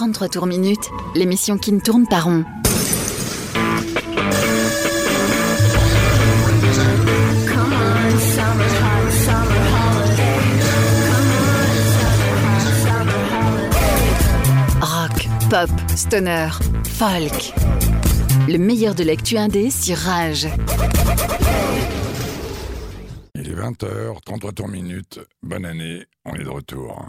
33 tours minutes, l'émission qui ne tourne pas rond. Rock, pop, stoner, folk. Le meilleur de l'actu indé sur Rage. Il est 20h, 33 tours minutes. Bonne année, on est de retour.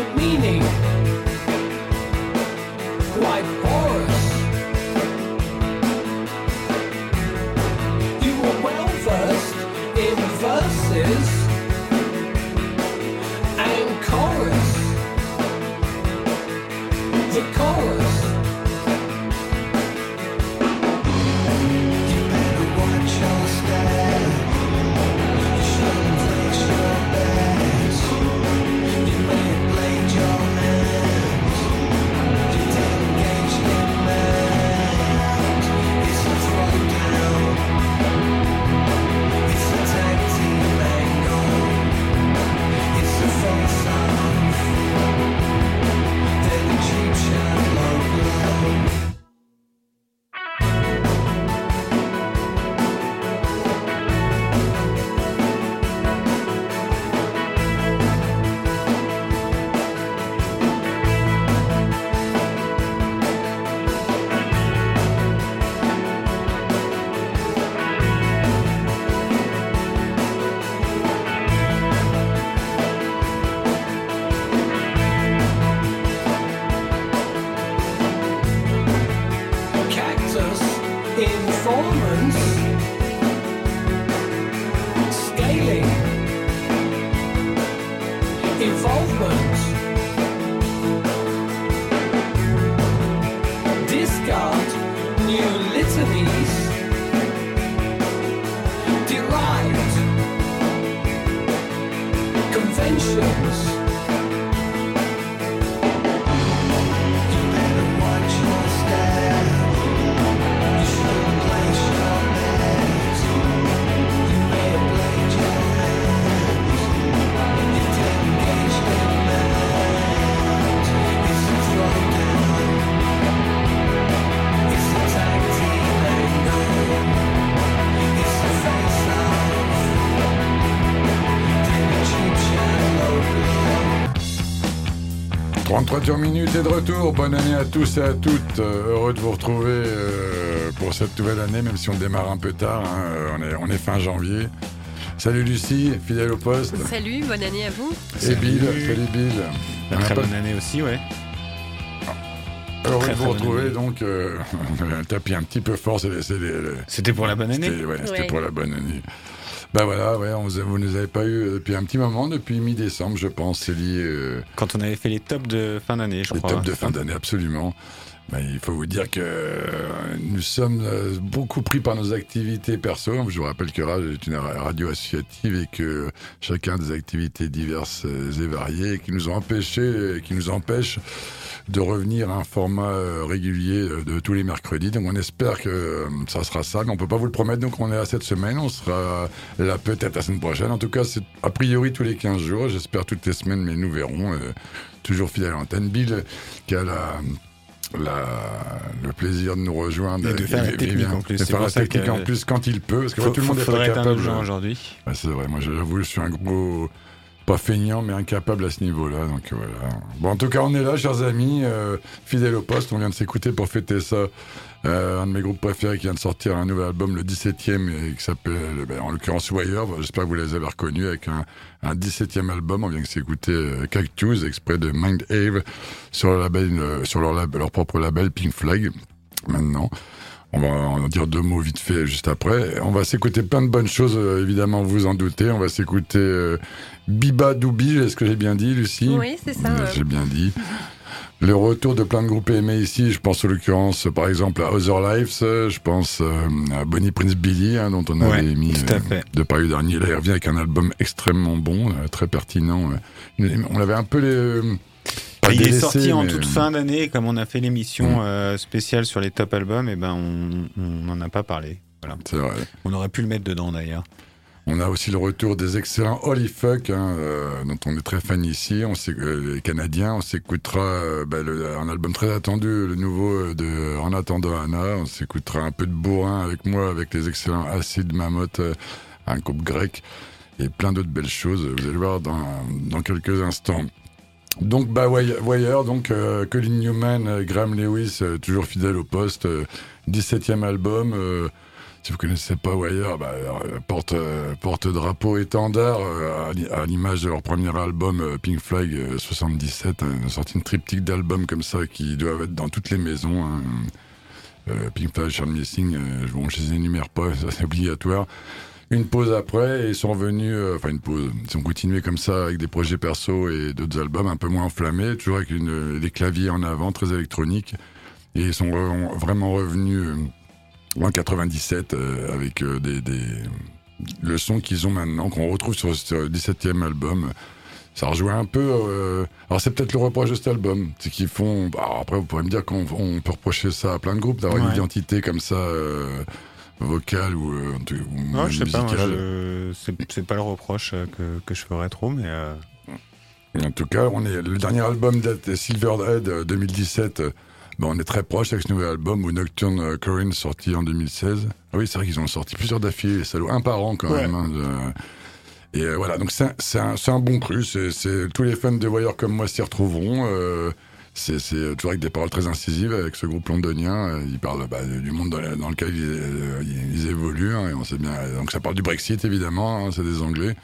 The meaning minutes et de retour. Bonne année à tous et à toutes. Euh, heureux de vous retrouver euh, pour cette nouvelle année, même si on démarre un peu tard. hein. Euh, On, est, on est fin janvier. Salut Lucie, fidèle au poste. Salut, bonne année à vous. Et Bill, salut Bill. On a Très pas- bonne année aussi, ouais. Heureux Très, de vous retrouver, année. donc euh, on a tapé un petit peu fort. C'était pour la bonne année C'était ouais, c'était Ouais. pour la bonne année. Ben voilà, ouais, on vous, vous nous avez pas eu depuis un petit moment, depuis mi-décembre, je pense, Célie. euh, Quand on avait fait les tops de fin d'année, je les crois. tops de fin d'année, absolument. Ben, il faut vous dire que euh, nous sommes euh, beaucoup pris par nos activités perso. Je vous rappelle que Rage est une radio associative et que chacun a des activités diverses euh, et variées qui nous ont empêchés, qui nous empêchent de revenir à un format euh, régulier euh, de tous les mercredis. Donc on espère que euh, ça sera ça, mais on peut pas vous le promettre. Donc on est là cette semaine, on sera là peut-être la semaine prochaine. En tout cas, c'est a priori tous les 15 jours. J'espère toutes les semaines, mais nous verrons. Euh, toujours fidèle à l'antenne. Bill, qui a la, la, le plaisir de nous rejoindre. Et de faire la technique en plus. De faire la technique que- en plus quand il peut. Parce que Faut- tout le monde faudrait pas capable. aujourd'hui. C'est vrai, moi j'avoue, je suis un gros. Pas feignant, mais incapable à ce niveau-là. Donc voilà. Bon, en tout cas, on est là, chers amis, euh, fidèles au poste. On vient de s'écouter pour fêter ça. Euh, un de mes groupes préférés qui vient de sortir un nouvel album, le 17e, et qui s'appelle, ben, en l'occurrence, Wire. J'espère que vous les avez reconnus avec un, un 17e album. On vient de s'écouter euh, Cactus, exprès de Mind Ave, sur, euh, leur propre label Pink Flag. Maintenant. On va en dire deux mots vite fait juste après. On va s'écouter plein de bonnes choses, euh, évidemment, vous en doutez. On va s'écouter euh, Biba Doubi, est-ce que j'ai bien dit, Lucie Oui, c'est ça. Euh, ouais. J'ai bien dit. Le retour de plein de groupes aimés ici, je pense en l'occurrence par exemple à Other Lives, je pense euh, à Bonnie Prince Billy, hein, dont on avait Ouais, mis euh, de Paris dernier. Là, il revient avec un album extrêmement bon, euh, très pertinent. On l'avait un peu les... il est sorti en toute fin d'année, comme on a fait l'émission Mm. euh, spéciale sur les top albums, et ben on n'en a pas parlé. Voilà. C'est vrai. On aurait pu le mettre dedans d'ailleurs. On a aussi le retour des excellents Holy Fuck, hein, euh, dont on est très fan ici. On euh, les Canadiens, on s'écoutera euh, bah, le- un album très attendu, le nouveau de En attendant Anna. On s'écoutera un peu de bourrin avec moi, avec les excellents Acid Mammoth, un groupe grec, et plein d'autres belles choses. Vous allez voir dans, dans quelques instants. Donc, bah, Wire, donc euh, Colin Newman, euh, Graham Lewis, euh, toujours fidèle au poste, euh, 17e album. si vous connaissez pas Wire, bah, porte, porte drapeau étendard à l'i- à l'image de leur premier album Pink Flag euh, 77. hein, sorti une triptyque d'albums comme ça qui doivent être dans toutes les maisons. hein. Pink Flag, Charles Missing, euh, bon, je les énumère pas, c'est obligatoire. Une pause après, et ils sont revenus, euh, enfin une pause, ils ont continué comme ça avec des projets perso et d'autres albums un peu moins enflammés, toujours avec une, des claviers en avant, très électroniques. Et ils sont re- vraiment revenus euh, en 97 euh, avec euh, des, des, le son qu'ils ont maintenant, qu'on retrouve sur ce 17e album. Ça rejoint un peu. euh, alors c'est peut-être le reproche de cet album, c'est qu'ils font. bah, alors après, vous pourrez me dire qu'on on peut reprocher ça à plein de groupes d'avoir une identité comme ça euh, vocale ou, euh, en tout- ou Non, je sais pas, je- c'est pas le reproche euh, que, que je ferais trop, mais euh, En tout cas, on est le dernier album date Silverhead euh, 2017. euh, ben, on est très proche avec ce nouvel album ou Nocturne euh, Corinne sorti en 2016. Ah oui, c'est vrai qu'ils ont sorti plusieurs d'affilée, salauds, un par an quand Ouais. même. hein, de- Et euh, voilà, donc c'est un, bon cru. C'est, tous les fans de Wire comme moi s'y retrouveront. Euh, c'est, c'est toujours avec des paroles très incisives avec ce groupe londonien. euh, Ils parlent bah, du monde dans, lequel ils, euh, évoluent. hein, et on sait bien. Donc ça parle du Brexit évidemment. hein, c'est des Anglais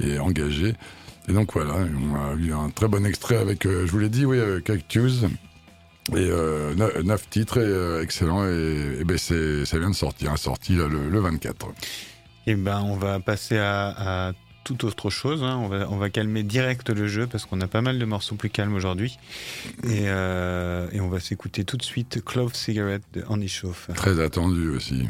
et engagés. Et donc voilà, on a eu un très bon extrait avec, euh, je vous l'ai dit, oui, euh, Cactus. Et euh, neuf, titres, et, euh, excellent. Et, et ben ça vient de sortir, sorti le, le 24. eh ben, on va passer à toute autre chose. hein. On, va, calmer direct le jeu parce qu'on a pas mal de morceaux plus calmes aujourd'hui. Et, euh, et on va s'écouter tout de suite Clove Cigarette de Andy Chauffe. Très attendu aussi.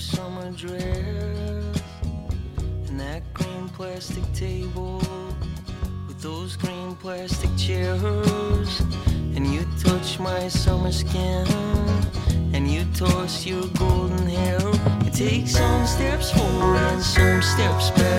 Summer dress and that green plastic table with those green plastic chairs. And you touch my summer skin, and you toss your golden hair. You take some steps forward and some steps backward.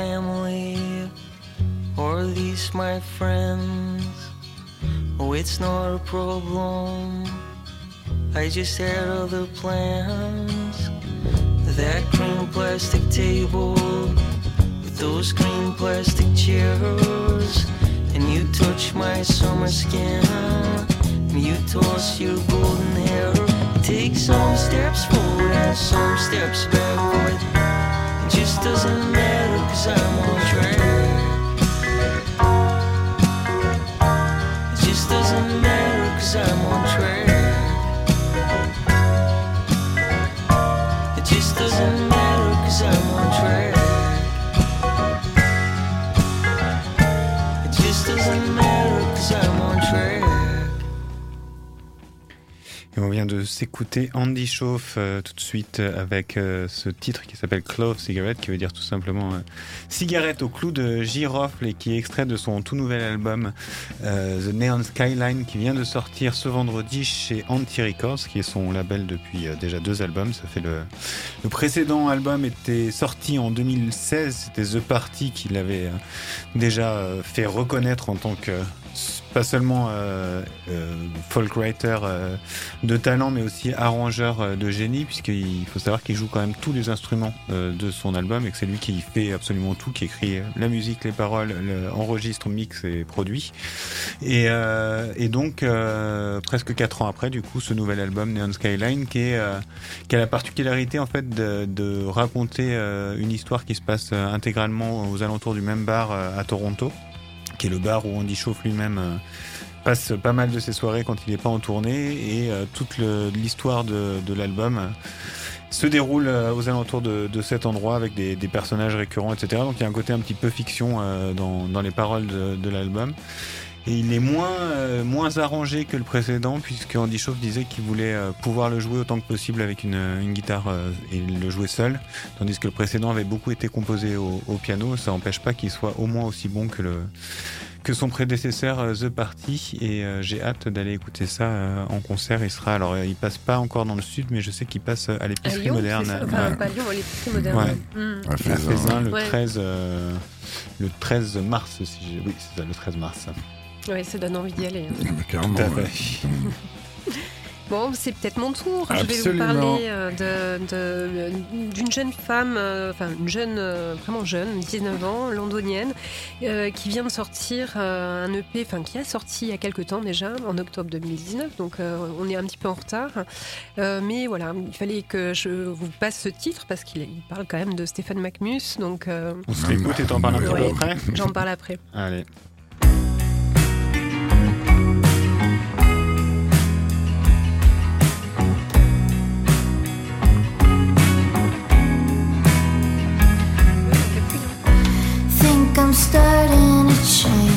Family or at least my friends. Oh, it's not a problem. I just had other plans. That green plastic table with those green plastic chairs. And you touch my summer skin. And you toss your golden hair. Take some steps forward and some steps backward. It just doesn't matter cause I'm on track. S'écouter Andy Chauffe euh, tout de suite euh, avec euh, ce titre qui s'appelle Clove Cigarette, qui veut dire tout simplement euh, cigarette au clou de girofle et qui est extrait de son tout nouvel album The Neon Skyline qui vient de sortir ce vendredi chez Anti Records, qui est son label depuis déjà deux albums. Ça fait le, le précédent album était sorti en 2016, c'était The Party qui l'avait déjà fait reconnaître en tant que pas seulement euh, euh, folk writer euh, de talent, mais aussi arrangeur euh, de génie, puisqu'il faut savoir qu'il joue quand même tous les instruments euh, de son album et que c'est lui qui fait absolument tout, qui écrit la musique, les paroles, le, enregistre, mixe et produit. Et, euh, et donc, presque quatre ans après, du coup, ce nouvel album Neon Skyline, qui, est, qui a la particularité en fait de, de raconter une histoire qui se passe intégralement aux alentours du même bar à Toronto qui est le bar où Andy Chauffe lui-même euh, passe pas mal de ses soirées quand il n'est pas en tournée et euh, toute l'histoire de, l'album euh, se déroule aux alentours de, cet endroit avec des, personnages récurrents, etc. Donc il y a un côté un petit peu fiction dans, les paroles de l'album. Et il est moins, euh, moins arrangé que le précédent, puisque Andy Chauffe disait qu'il voulait euh, pouvoir le jouer autant que possible avec une, une guitare euh, et le jouer seul, tandis que le précédent avait beaucoup été composé au, au piano. Ça n'empêche pas qu'il soit au moins aussi bon que, le, que son prédécesseur euh, The Party. Et euh, j'ai hâte d'aller écouter ça euh, en concert. Il sera, alors euh, il passe pas encore dans le sud, mais je sais qu'il passe euh, à l'épicerie moderne. Ouais. Enfin, pas Lyon, l'épicerie moderne. Ouais. Mm. À Faisin, le Ouais. 13, euh, le 13 mars, si j'ai- oui, c'est ça, le 13 mars. Ouais, ça donne envie d'y aller. hein. Mais Carrément, Tout à ouais. fait. Bon, c'est peut-être mon tour. Je vais vous Absolument. parler euh, de- de- d'une jeune femme, euh, enfin une jeune, euh, vraiment jeune, 19 ans, londonienne, euh, qui vient de sortir euh, un EP, enfin qui a sorti il y a quelques temps déjà, en octobre 2019, donc euh, on est un petit peu en retard. Euh, mais voilà, il fallait que je vous passe ce titre parce qu'il il parle quand même de Stéphane Macmus, donc euh, On se l'écoute et t'en parles un peu après j'en parle après. Allez. Starting to change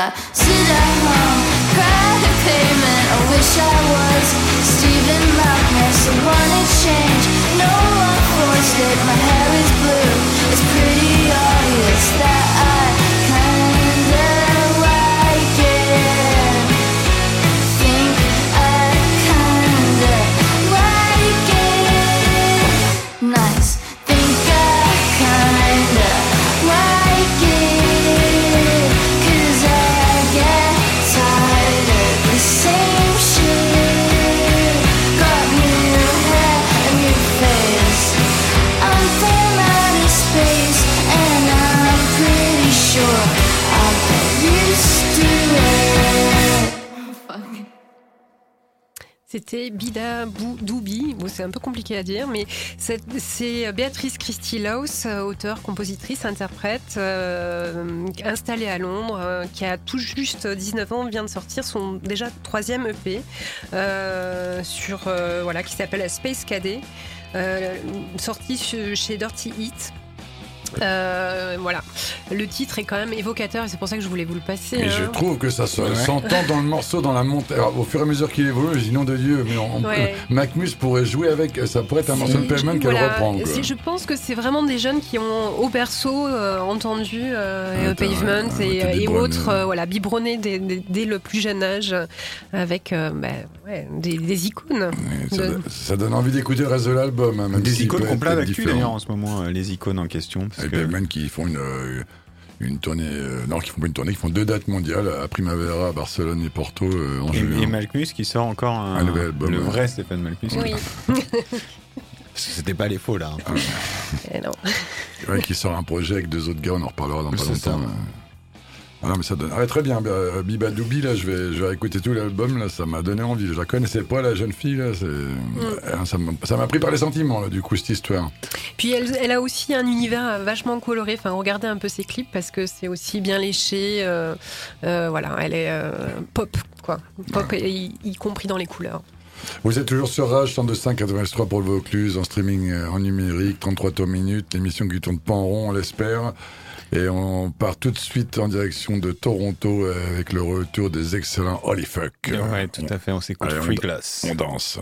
I sit at home, cry the pavement. I wish I was Stephen Malkmus. I wanna change, no one forced it. My hair is blue, it's pretty obvious that C'était Bida Doubi. C'est un peu compliqué à dire, mais c'est Béatrice Christie Laus, euh, auteure, compositrice, interprète, euh, installée à Londres, euh, qui a tout juste 19 ans, vient de sortir son déjà troisième EP, sur, voilà, qui s'appelle Space Cadet, sorti che- chez Dirty Heat. Euh, voilà, le titre est quand même évocateur et c'est pour ça que je voulais vous le passer. Et je hein. trouve que ça se- Ouais. s'entend dans le morceau, dans la montée. Au fur et à mesure qu'il évolue, je dis nom de Dieu, mais on, Ouais. Macmus pourrait jouer avec. Ça pourrait être un morceau de Pavement qu'elle voilà, reprend. Je pense que c'est vraiment des jeunes qui ont au berceau euh, entendu euh, euh, t'as- Pavement ouais, et, t'as et biberonné. autres, euh, voilà, biberonnés dès, dès- dès le plus jeune âge euh, avec euh, bah, ouais, des, des icônes. Ça, de- do- ça donne envie d'écouter le reste de l'album. hein, Des icônes qu'on plein d'actu d'ailleurs en ce moment, euh, les icônes en question. Et que... Pavement qui font une, euh, une tournée. euh, non, qui font pas une tournée, qui font deux dates mondiales à Primavera, à Barcelone et Porto euh, en Et, juin. et Malkmus qui sort encore un, Un nouvel album, le ouais. vrai Stéphane Malkmus. Oui, Parce que C'était pas les faux là. hein. eh non. Ouais, qui sort un projet avec deux autres gars, on en reparlera dans pas C'est ça. longtemps. Ah mais ça donne. Ah, très bien, euh, Biba Doubi, là, je vais, je vais écouter tout l'album, là, ça m'a donné envie. Je la connaissais pas, la jeune fille, là, c'est. Euh, Ça m'a- pris par les sentiments, là, du coup, cette histoire. Puis elle, elle a aussi un univers vachement coloré. Enfin, regardez un peu ses clips parce que c'est aussi bien léché. euh, euh, voilà, elle est euh, pop, quoi. Pop, y, y compris dans les couleurs. Vous êtes toujours sur Rage 102.5 83 pour le Vaucluse, en streaming euh, en numérique, 33 tours minutes, l'émission qui tourne pas en rond, on l'espère. Et on part tout de suite en direction de Toronto euh, avec le retour des excellents Holy Fuck. Ouais, tout à fait. On s'écoute on Free Glass. On danse.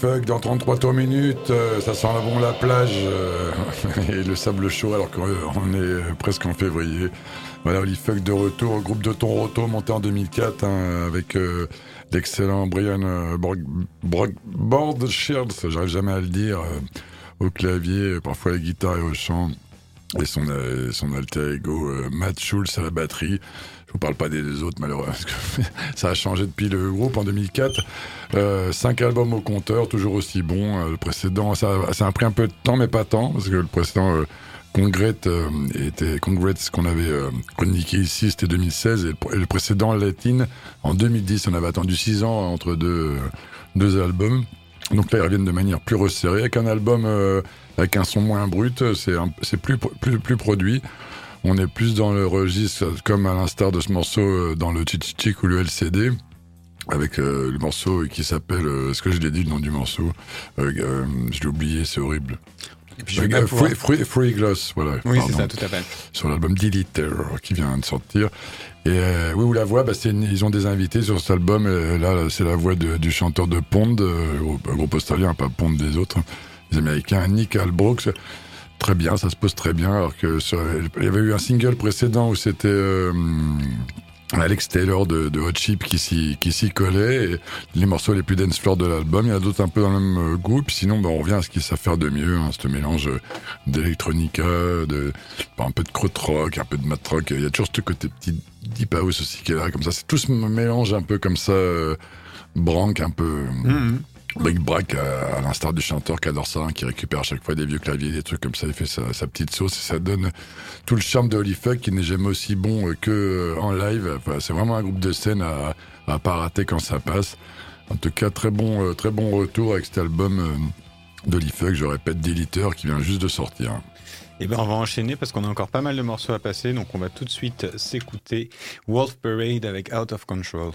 Fuck, dans 33 tours minutes, euh, ça sent bon la plage euh, et le sable chaud alors qu'on on est euh, presque en février. Voilà, Holy fuck de retour, groupe de Toronto monté en 2004 hein, avec l'excellent Brian Borg- Bordschild, j'arrive jamais à le dire, au clavier, parfois à la guitare et au chant, et son, son alter ego Matt Schulz à la batterie. Je vous parle pas des, autres malheureusement, parce que ça a changé depuis le groupe en 2004. Euh, cinq albums au compteur, toujours aussi bons. Euh, le précédent, ça, a pris un peu de temps, mais pas tant, parce que le précédent euh, Congrès euh, était Congrès, qu'on avait euh, chroniqué ici, c'était 2016, et le, précédent Latin en 2010. On avait attendu six ans entre deux, albums. Donc là, ils reviennent de manière plus resserrée, avec un album avec un son moins brut, c'est plus produit. On est plus dans le registre, comme à l'instar de ce morceau euh, dans le Chichichik ou le LCD, avec euh, le morceau qui s'appelle, euh, est-ce que je l'ai dit le nom du morceau euh, Je l'ai oublié, c'est horrible. Et puis je vais Free, Free- Free Gloss, voilà. Oui, c'est ça, tout à fait. sur l'album Deleter qui vient de sortir. Et oui, où la voix, bah, une- ils ont des invités sur cet album. Et là, c'est la voix de- du chanteur de Pond, groupe, australien, pas Pond des autres, hein, les Américains, Nick Albrook. Très bien, ça se pose très bien. Alors que sur- il y avait eu un single précédent où c'était euh, Alex Taylor de, Hot Chip qui s'y collait. Les morceaux les plus dance floor de l'album. Il y en a d'autres un peu dans le même euh, goût. Puis sinon, bah, on revient à ce qu'ils savent faire de mieux, hein, ce mélange euh, d'électronica, de bah, un peu de krautrock, un peu de mat rock. Il y a toujours ce côté petit deep house aussi qui est là, comme ça. C'est tout ce mélange un peu comme ça, euh, branque, un peu Mhm. bric-brac à, à l'instar du chanteur qui adore ça, qui récupère à chaque fois des vieux claviers, des trucs comme ça. Il fait sa, petite sauce et ça donne tout le charme de Holy Fuck qui n'est jamais aussi bon euh, que euh, en live. Enfin, c'est vraiment un groupe de scène à, à pas rater quand ça passe. En tout cas, très bon, euh, très bon retour avec cet album euh, d'Holy Fuck, je répète, d'éditeur qui vient juste de sortir. Et ben on va enchaîner parce qu'on a encore pas mal de morceaux à passer, donc on va tout de suite s'écouter Wolf Parade avec Out of Control.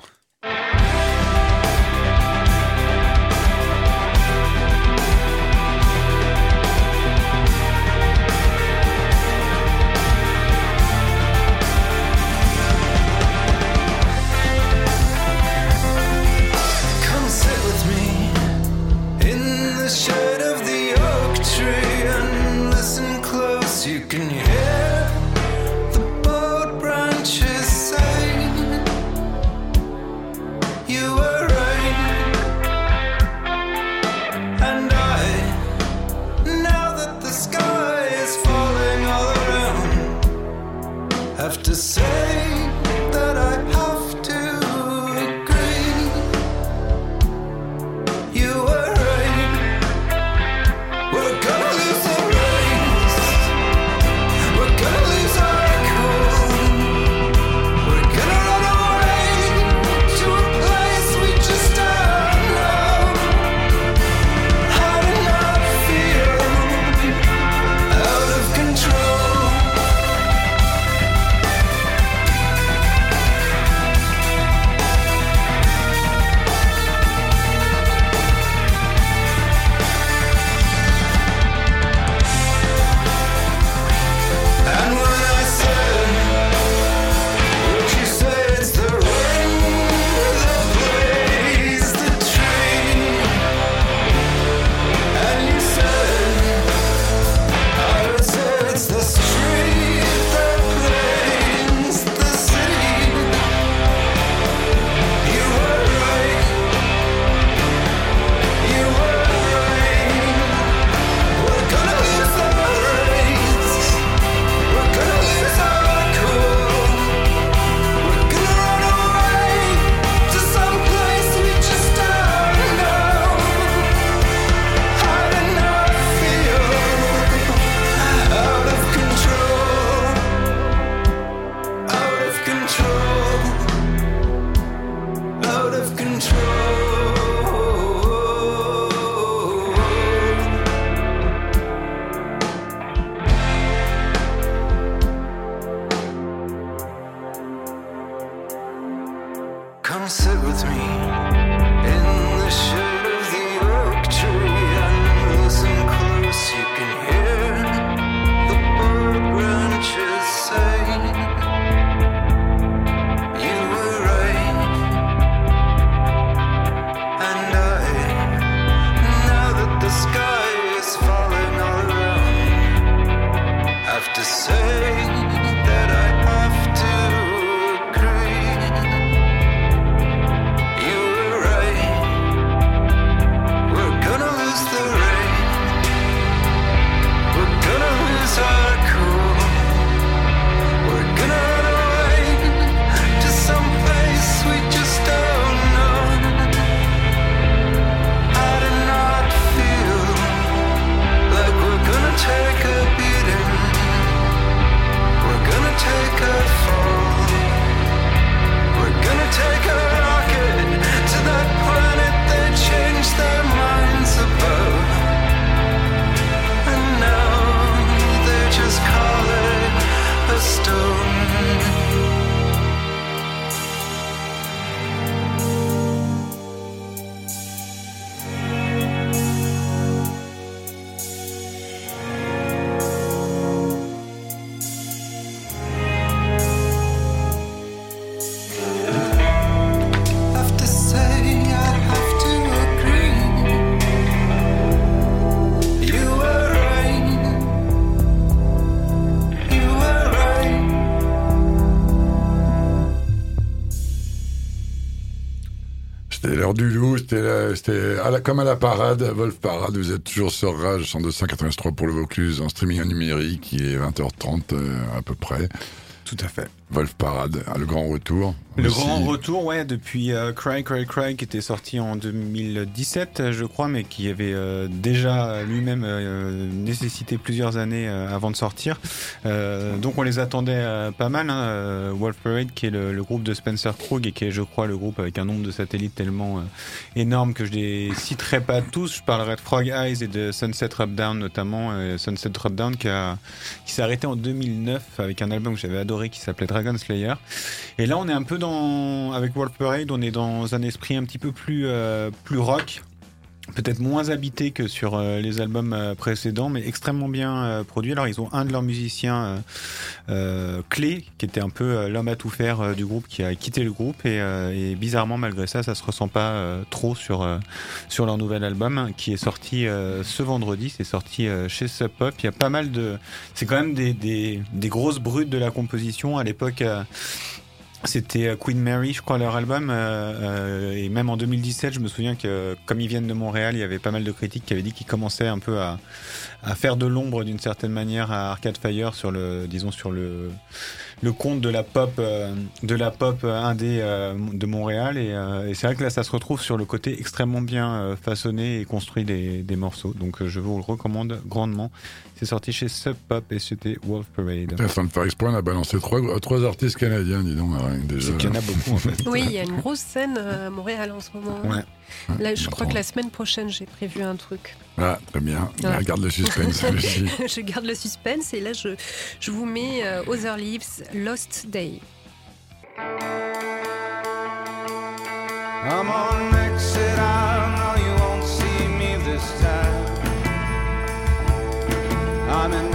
C'était comme à la parade, Wolf Parade, vous êtes toujours sur Rage 102.183 pour le Vaucluse, en streaming en numérique, il est 20h30 euh, à peu près. Tout à fait. Wolf Parade, ah, le grand retour. Le Aussi. grand retour, ouais, depuis euh, Cry Cry Cry, qui était sorti en 2017, euh, je crois, mais qui avait euh, déjà lui-même euh, nécessité plusieurs années euh, avant de sortir. Euh, donc on les attendait euh, pas mal. Hein, euh, Wolf Parade, qui est le, le groupe de Spencer Krug et qui est, je crois, le groupe avec un nombre de satellites tellement euh, énorme que je les citerai pas tous. Je parlerai de Frog Eyes et de Sunset Rub Down notamment. euh, Sunset Rub Down qui, a- qui s'est arrêté en 2009 avec un album que j'avais adoré qui s'appelait Dragon Slayer. Et là, on est un peu dans, avec Wolf Parade, on est dans un esprit un petit peu plus, euh, plus rock. Peut-être moins habité que sur euh, les albums euh, précédents, mais extrêmement bien euh, produit. Alors, ils ont un de leurs musiciens clé, qui était un peu l'homme à tout faire du groupe, qui a quitté le groupe. Et, et bizarrement, malgré ça, ça se ressent pas trop sur, sur leur nouvel album, qui est sorti ce vendredi. C'est sorti chez Sub Pop. Il y a pas mal de. C'est quand même des, des, des grosses brutes de la composition. À l'époque. C'était euh, Queen Mary, je crois, leur album. euh, euh, et même en 2017, je me souviens que, comme ils viennent de Montréal, il y avait pas mal de critiques qui avaient dit qu'ils commençaient un peu à, à faire de l'ombre d'une certaine manière à Arcade Fire sur le, disons, sur le, le compte de la pop, euh, de la pop indé euh, de Montréal. Et, euh, et c'est vrai que là, ça se retrouve sur le côté extrêmement bien euh, façonné et construit des, des morceaux. Donc, euh, je vous le recommande grandement. C'est sorti chez Sub Pop et c'était Wolf Parade. Putain, Sans faire exprès, on a balancé trois, trois artistes canadiens, dis donc, rien que déjà. C'est qu'il y en a beaucoup en fait. Oui, il y a une grosse scène à Montréal en ce moment. Ouais. Là, je crois que la semaine prochaine, j'ai prévu un truc. Ah, très bien. Ouais. Regarde le suspense, je garde le suspense et là, je, je vous mets euh, Other Leaves, Lost Day. I'm on exit, I know you won't see me this time. I'm in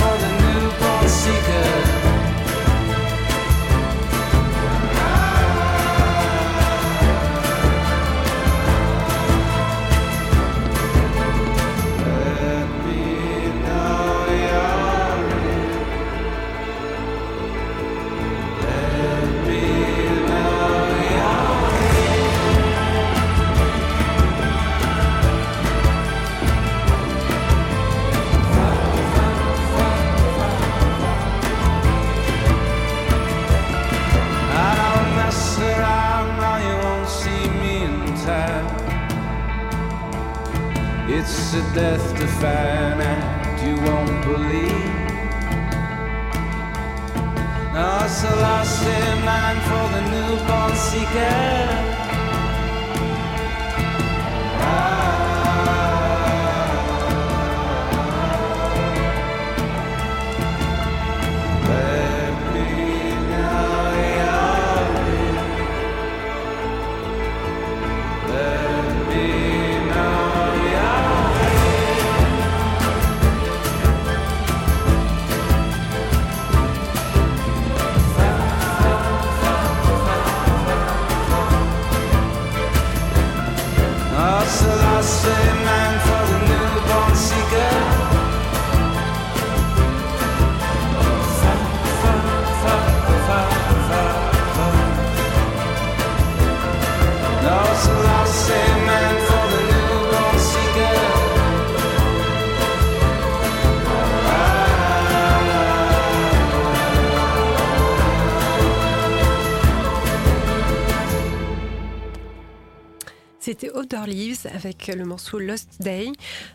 Leaves avec le morceau Lost Day.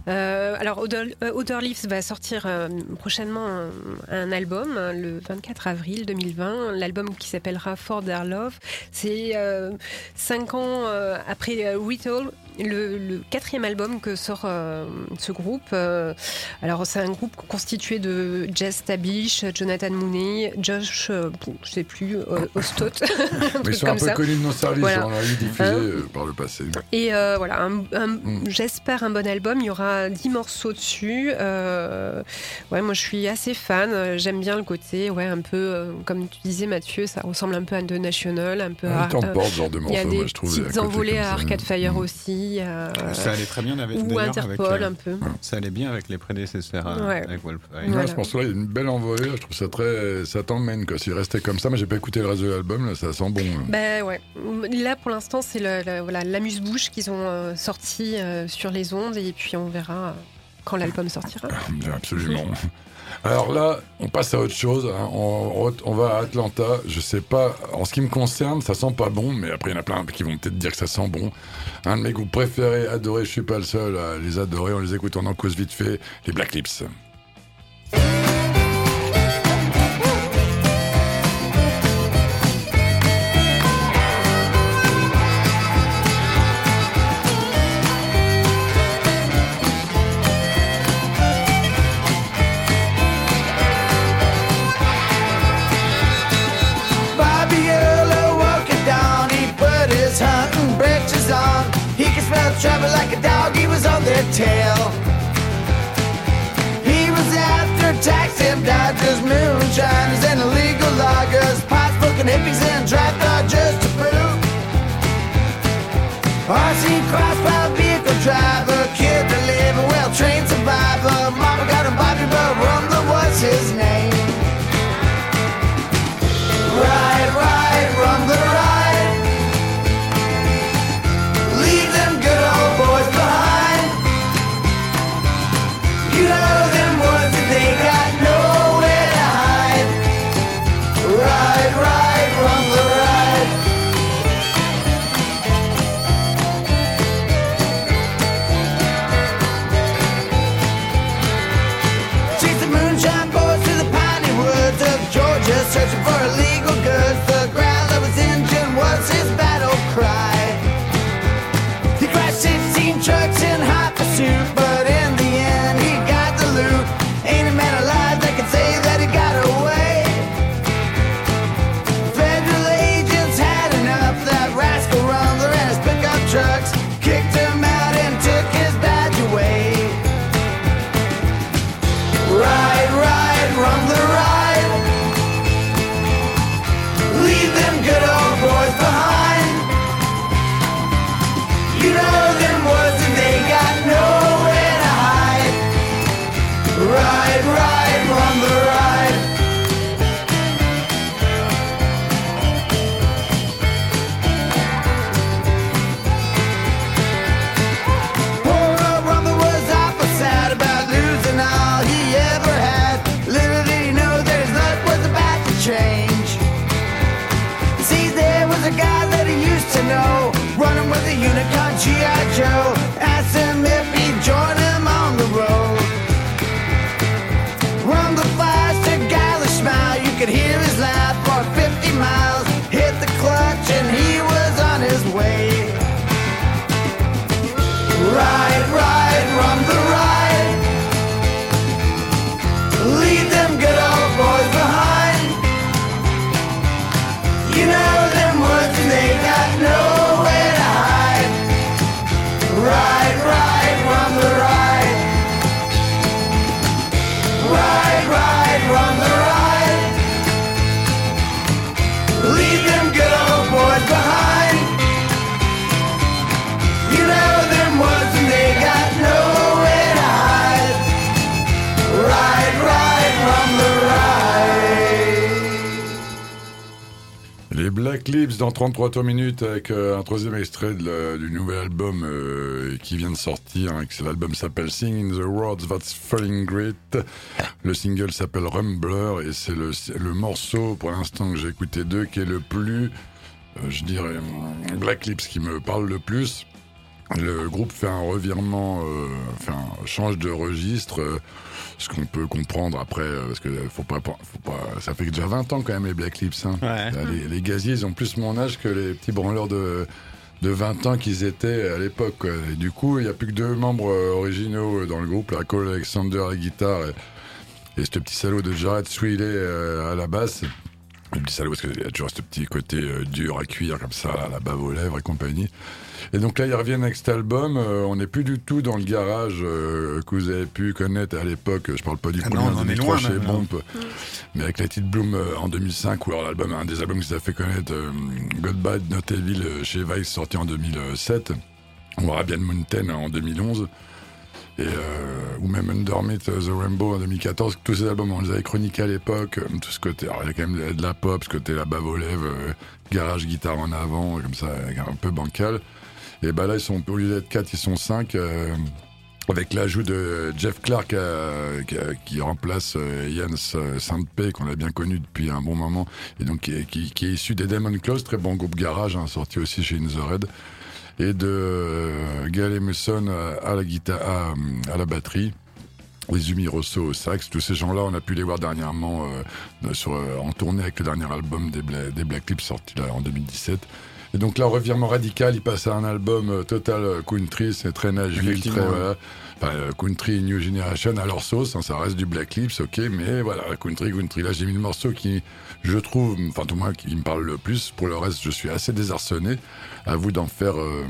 Euh, alors, Other, euh, Leaves va sortir euh, prochainement un, album hein, le 24 avril 2020. L'album qui s'appellera For Their Love. C'est euh, cinq ans après Ritual. Le, le quatrième album que sort euh, ce groupe. Euh, alors, c'est un groupe constitué de Jess Tabish, Jonathan Mooney, Josh, euh, je sais plus, Ostot, ils sont un peu ça. connus de nos services, Voilà. on l'a eu diffusé Hein par le passé. Et voilà, Mm. j'espère un bon album. Il y aura 10 morceaux dessus. Ouais, moi je suis assez fan. J'aime bien le côté, ouais, un peu, comme tu disais Mathieu, ça ressemble un peu à The National, un peu à. il y a des je trouve. a petites envolées à. Arcade Fire Mm. aussi. Euh, Ça allait très bien avec, ou avec, Interpol euh, un peu. ça allait bien avec les prédécesseurs, euh, Ouais. avec Wolf. Ouais, Voilà. ce morceau-là, il y a une belle envolée. Je trouve ça très. Ça t'emmène, quoi. S'il restait comme ça, mais j'ai pas écouté le reste de l'album, là, ça sent bon. là. Ben ouais. Là pour l'instant c'est le, le- voilà, l'amuse-bouche qu'ils ont euh, sorti euh, sur les ondes et puis on verra quand l'album sortira. Bien, Absolument. Alors là, on passe à autre chose. hein. On, va à Atlanta. Je sais pas. En ce qui me concerne, ça sent pas bon, mais après, il y en a plein qui vont peut-être dire que ça sent bon. Un de mes groupes préférés, adorés, je suis pas le seul à les adorer. On les écoute en en cause vite fait. Les Black Lips. contract are just a boo. I see Joe. Dans 33 tours minutes avec euh, un troisième extrait du nouvel album euh, qui vient de sortir. hein, L'album s'appelle Sing in the Words That's Falling Great. Le single s'appelle Rumbler et c'est le, morceau pour l'instant que j'ai écouté d'eux qui est le plus, euh, je dirais, Black Lips qui me parle le plus. le groupe fait un revirement, enfin change de registre, ce qu'on peut comprendre après, euh, parce que faut pas, faut pas, ça fait déjà 20 ans quand même les Black Lips. Hein. Ouais. Là, Les, les gaziers, ils ont plus mon âge que les petits branleurs de de 20 ans qu'ils étaient à l'époque. Et du coup, il n'y a plus que deux membres euh, originaux euh, dans le groupe, la Cole Alexander à la guitare et, et ce petit salaud de Jared Swiley euh, à la basse. Le petit salaud parce qu'il y a toujours ce petit côté euh, dur à cuire comme ça, la bave aux lèvres et compagnie. Et donc là, ils reviennent avec cet album. euh, on n'est plus du tout dans le garage euh, que vous avez pu connaître à l'époque. Je parle pas du Ah premier non, en on en est 2003 loin, chez. Bomb, mais avec la petite Bloom euh, en 2005, ou alors l'album, un des albums qui s'est fait connaître, Goodbye Not Evil euh, chez Vice, sorti en 2007, ou Arabian Mountain en 2011. Et, euh, ou même Undermeet euh, The Rainbow en 2014, tous ces albums, on les avait chroniqués à l'époque, tout ce côté, alors il y a quand même de la pop, ce côté la bave aux lèvres, euh, garage, guitare en avant, comme ça, un peu bancal. Et bah là, ils sont, au lieu d'être 4, ils sont 5, avec l'ajout de Jeff Clark euh, qui, qui remplace euh, Ian Saint-Pé, qu'on a bien connu depuis un bon moment, et donc qui est, issu des Demon Close, très bon groupe garage, hein, sorti aussi chez In The Red, et de euh, Gail Emerson à, la guitare, à, la batterie. Izumi Rosso au sax, tous ces gens-là, on a pu les voir dernièrement euh, sur, euh, en tournée avec le dernier album des, Bla- des Black Lips sorti là en 2017. Et donc là, revirement radical, il passe à un album euh, total country, c'est très Nashville, très voilà, enfin, euh, country New Generation à leur sauce, hein, ça reste du Black Lips, ok, mais voilà, country, country. Là, j'ai mis le morceau qui, je trouve, enfin tout moins qui me parle le plus. Pour le reste, je suis assez désarçonné. À vous d'en faire euh,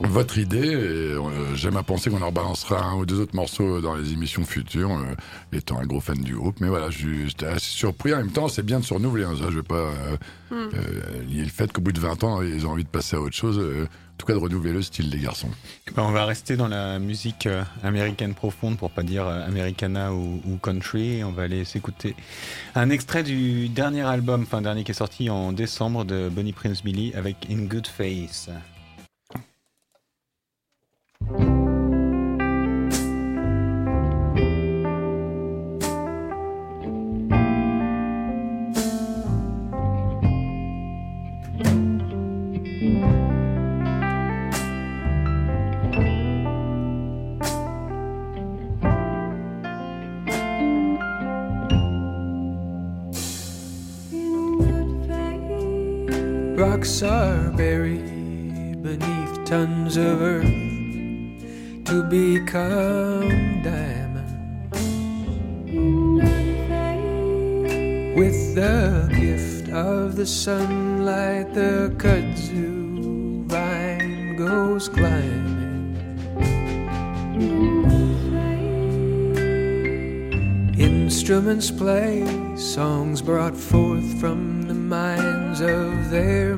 votre idée. Et euh, j'aime à penser qu'on en rebalancera un ou deux autres morceaux dans les émissions futures, euh, étant un gros fan du groupe. Mais voilà, j'étais assez surpris. En même temps, c'est bien de se renouveler. Hein, ça, je veux pas euh, euh, lier le fait qu'au bout de 20 ans, ils ont envie de passer à autre chose. euh, en tout cas, de renouveler le style des garçons. Ben, on va rester dans la musique américaine profonde pour pas dire americana ou, ou country. On va aller s'écouter un extrait du dernier album, enfin dernier qui est sorti en décembre de Bonnie Prince Billy avec In Good Face. Rocks are buried beneath tons of earth to become diamonds. With the gift of the sunlight, the kudzu vine goes climbing. Instruments play, songs brought forth from the minds of their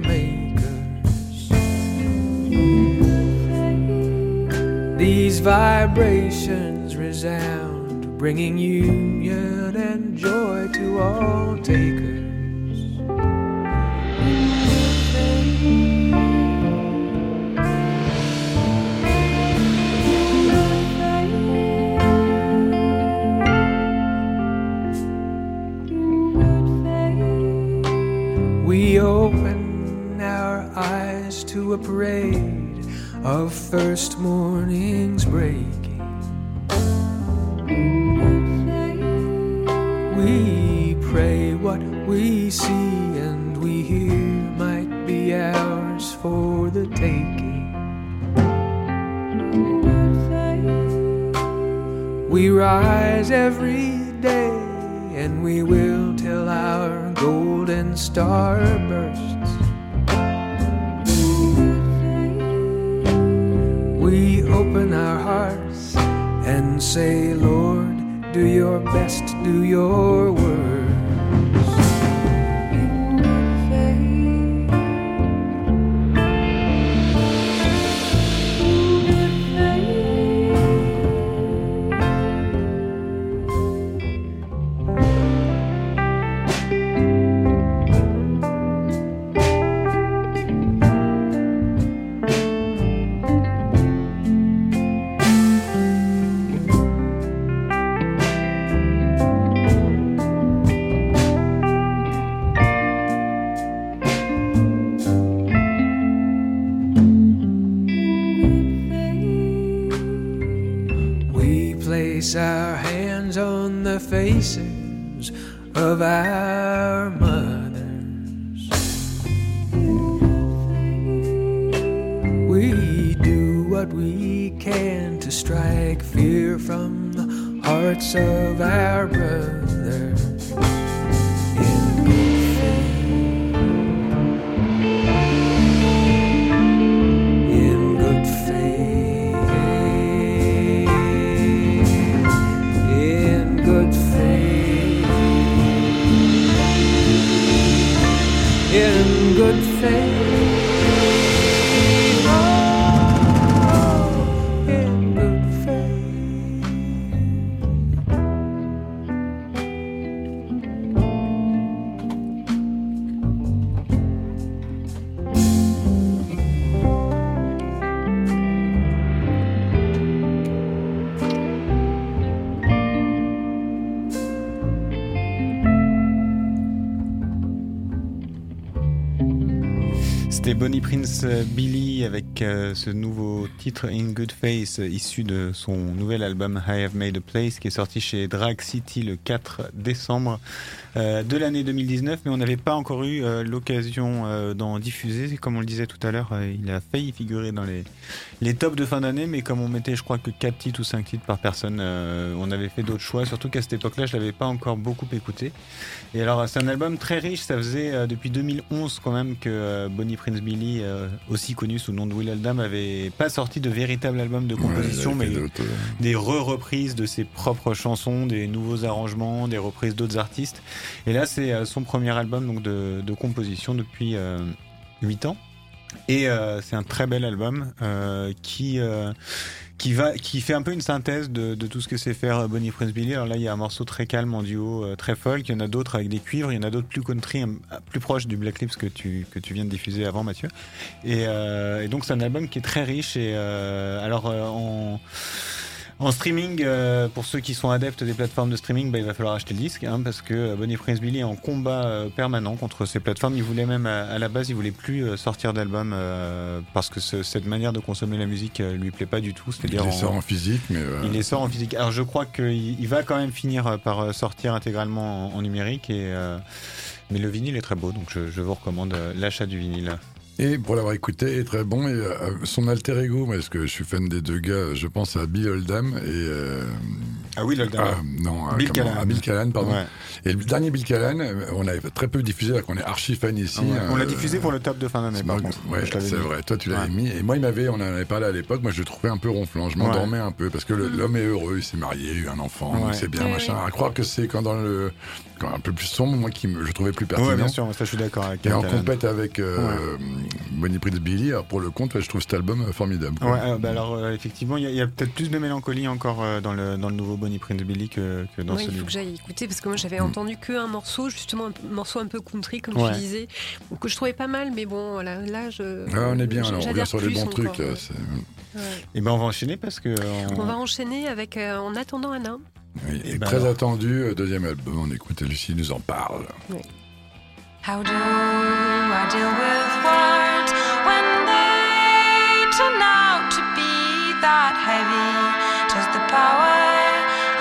These vibrations resound, bringing union and joy to all takers. We open our eyes to a parade of first say, Lord, do your best, do your worst. C'était Bonnie Prince euh, Avec euh, ce nouveau titre In Good Face issu de son nouvel album I Have Made a Place qui est sorti chez Drag City le 4 décembre euh, de l'année 2019 mais on n'avait pas encore eu euh, l'occasion d'en diffuser. Comme on le disait tout à l'heure il a failli figurer dans les, les tops de fin d'année. Mais comme on mettait je crois que 4 titres ou 5 titres par personne on avait fait d'autres choix. Surtout qu'à cette époque là je l'avais pas encore beaucoup écouté. Et alors c'est un album très riche. Ça faisait depuis 2011 quand même que Bonnie Prince Billy aussi connu sous le nom de Will Oldham avait pas sorti de véritable album de composition Ouais, mais des re-reprises de ses propres chansons, des nouveaux arrangements, des reprises d'autres artistes. Et là, c'est euh, son premier album donc de, de composition depuis euh, 8 ans. Et euh, c'est un très bel album euh, qui qui va qui fait un peu une synthèse de, de tout ce que c'est faire euh, Bonnie Prince Billy. Alors là, il y a un morceau très calme en duo, euh, très folk. Il y en a d'autres avec des cuivres. Il y en a d'autres plus country, un- plus proches du Black Lips que tu que tu viens de diffuser avant, Mathieu. Et, euh, et donc c'est un album qui est très riche. Et euh, alors euh, en streaming, euh, pour ceux qui sont adeptes des plateformes de streaming, bah, il va falloir acheter le disque, hein, parce que euh, Bonnie Prince Billy est en combat euh, permanent contre ces plateformes. Il voulait même, à, à la base, il voulait plus euh, sortir d'album euh, parce que ce- cette manière de consommer la musique lui plaît pas du tout. Il les sort en physique, mais euh, il les sort en physique. Alors je crois qu'il il va quand même finir par sortir intégralement en, en numérique, et, euh, mais le vinyle est très beau, donc je, je vous recommande l'achat du vinyle. Et pour l'avoir écouté, il est très bon. Et euh, son alter ego, parce que je suis fan des deux gars, je pense à Bill Oldham et. euh, Ah oui, Lockdown. ah, non, à Bill comment- Callahan. à Bill Callahan, pardon. Ouais. Et le dernier Bill Callahan, euh, on avait très peu diffusé, alors qu'on est archi fan ici. Ouais. On l'a diffusé pour le top de fin d'année, par contre. Ouais, c'est vrai. Toi, tu l'avais mis. Et moi, il m'avait, on en avait parlé à l'époque. Moi, je le trouvais un peu ronflant. Je m'endormais un peu parce que l'homme est heureux, il s'est marié, il a eu un enfant, c'est bien, machin. À croire que c'est quand dans le, un peu plus sombre, moi, qui me, je trouvais plus pertinent. Ouais, bien sûr, ça je suis d'accord avec Et en compète avec euh, Bonnie Prince Billy, alors pour le compte, ouais, je trouve cet album euh, formidable. quoi. Ouais, euh, bah alors euh, effectivement, il y a, il peut-être plus de mélancolie encore euh, dans, le, dans le nouveau Bonnie Prince Billy que, que dans Ouais, il celui. faut que j'aille écouter parce que moi j'avais entendu qu'un morceau, justement un morceau un peu country comme Ouais. tu disais, que je trouvais pas mal, mais bon voilà, là je. Ah, on est bien, alors, on revient sur les bons encore, trucs. ouais. Ouais. Et ben on va enchaîner parce que. euh, On va enchaîner avec euh, En attendant Anna. Oui, Et et ben très alors. attendu, euh, deuxième album, on écoute Lucie nous en parle. How do I deal with words when they turn out to be that heavy? Does the power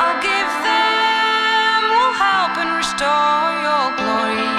I'll give them will help and restore your glory?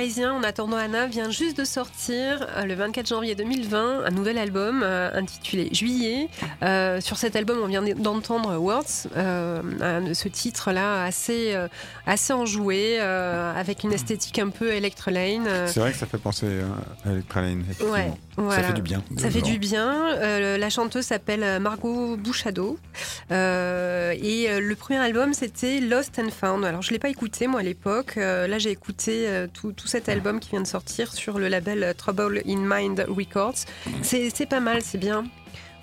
Parisien, en attendant Anna, vient juste de sortir euh, le 24 janvier 2020 un nouvel album euh, intitulé Juillet. Euh, sur cet album, on vient d'entendre Words, euh, ce titre-là assez, euh, assez enjoué, euh, avec une esthétique un peu Electrolane. euh, C'est vrai que ça fait penser à Electralane. effectivement. Ouais, voilà. Ça fait du bien. Ça fait du bien. Euh, la chanteuse s'appelle Margot Bouchado. Euh, et le premier album, c'était Lost and Found. Alors, je ne l'ai pas écouté, moi, à l'époque. Euh, là, j'ai écouté euh, tout, tout cet album qui vient de sortir sur le label Trouble in Mind Records. C'est pas mal, c'est bien.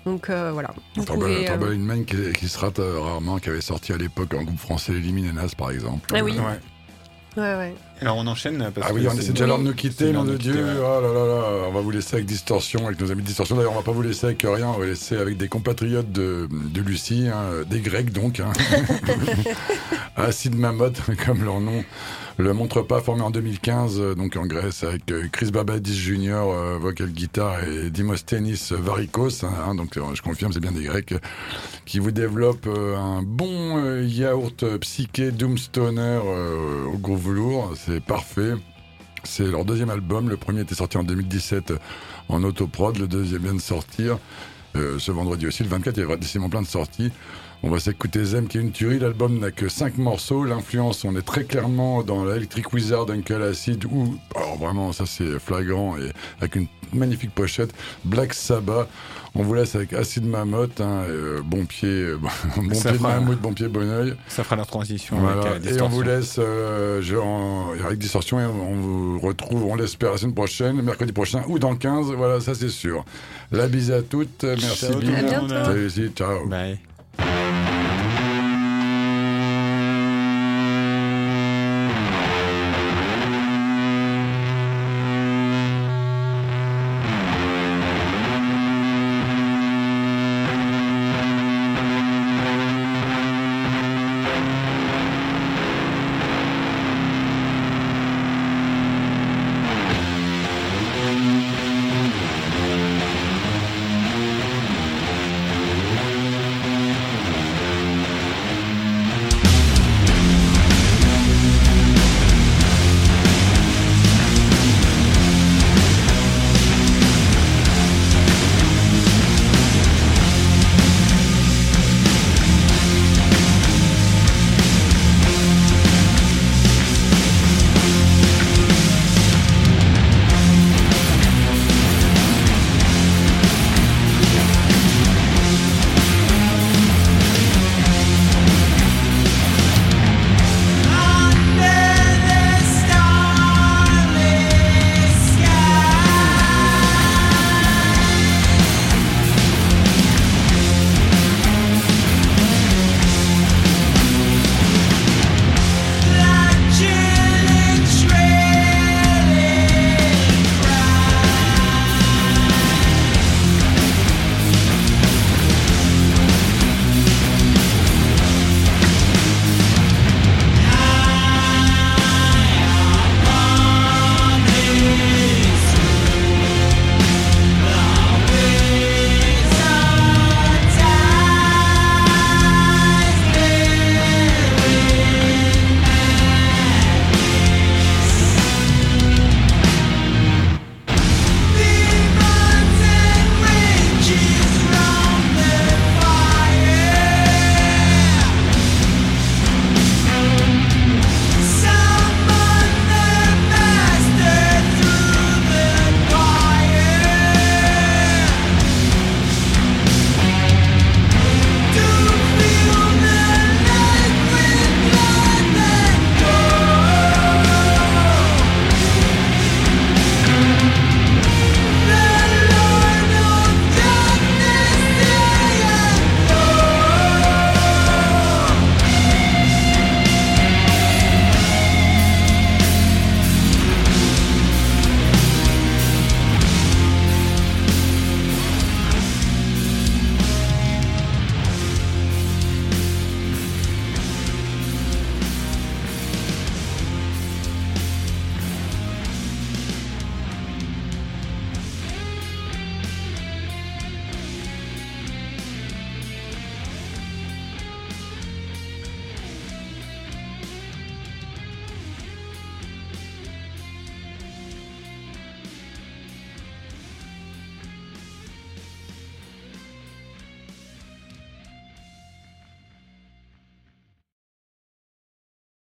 Donc, euh, voilà. Vous Trouble, pouvez, euh, Trouble in Mind qui, qui se rate euh, rarement, qui avait sorti à l'époque un groupe français, Elimine Nas par exemple. Ah oui. Ouais. ouais, ouais. Alors on enchaîne parce Ah que oui, on c'est déjà l'heure de nous quitter, nom de Dieu. quitter, ouais. Oh là là là, on va vous laisser avec Distorsion, avec nos amis de Distorsion. D'ailleurs, on va pas vous laisser avec rien, on va vous laisser avec des compatriotes de, de Lucie, hein, des Grecs donc. Hein. Acid Mammoth, comme leur nom le montre pas, formé en 2015, euh, donc en Grèce, avec euh, Chris Babadis Jr., euh, vocal guitare, et Dimosthenis Varikos, hein, hein, donc je confirme, c'est bien des Grecs, qui vous développent un bon yaourt psyché Doomstoner au gros velours, c'est parfait. C'est leur deuxième album. Le premier était sorti en 2017 en autoprod. Le deuxième vient de sortir ce vendredi aussi. Le 24, il y aura décidément plein de sorties. On va s'écouter Zem qui est une tuerie. L'album n'a que 5 morceaux. L'influence, on est très clairement dans l'Electric Wizard, Uncle Acid, ou, alors vraiment, ça c'est flagrant, et avec une magnifique pochette. Black Sabbath. On vous laisse avec Acid Mammoth, hein, euh, bon pied, euh, bon Ça pied de fera- mammouth, bon pied bon oeil. Ça fera leur transition Voilà. avec euh, et on vous laisse euh, je- en- avec Distorsion et on vous retrouve, on l'espère, la semaine prochaine, mercredi prochain ou dans le 15. Voilà, ça c'est sûr. La bise à toutes. Merci Ciao bien. Salut, ciao. Bye.